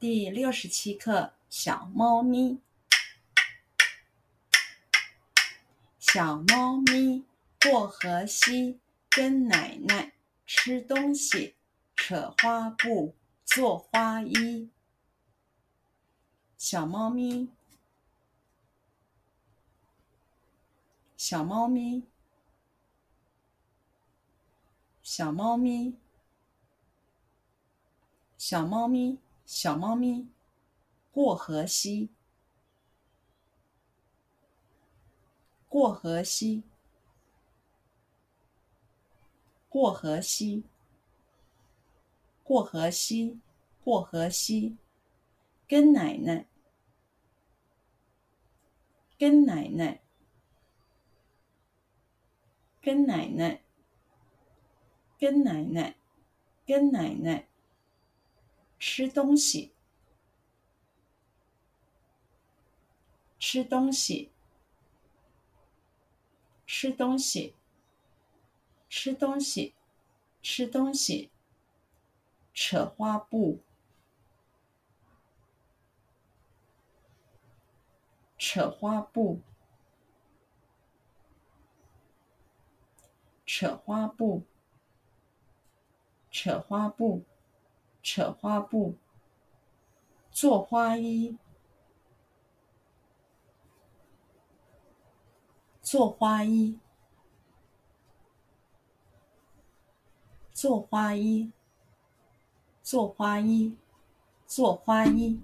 第六十七课：小猫咪。小猫咪过河溪，跟奶奶吃东西，扯花布做花衣。小猫咪，小猫咪，小猫咪。小猫咪，小猫咪，过河溪，过河溪，过河溪，过河溪，过河溪，跟奶奶，跟奶奶，跟奶奶，跟奶奶，跟奶奶。吃东西，吃东西，吃东西，吃东西，吃东西。扯花布，扯花布，扯花布，扯花布。扯花布，做花衣，做花衣，做花衣，做花衣，做花衣。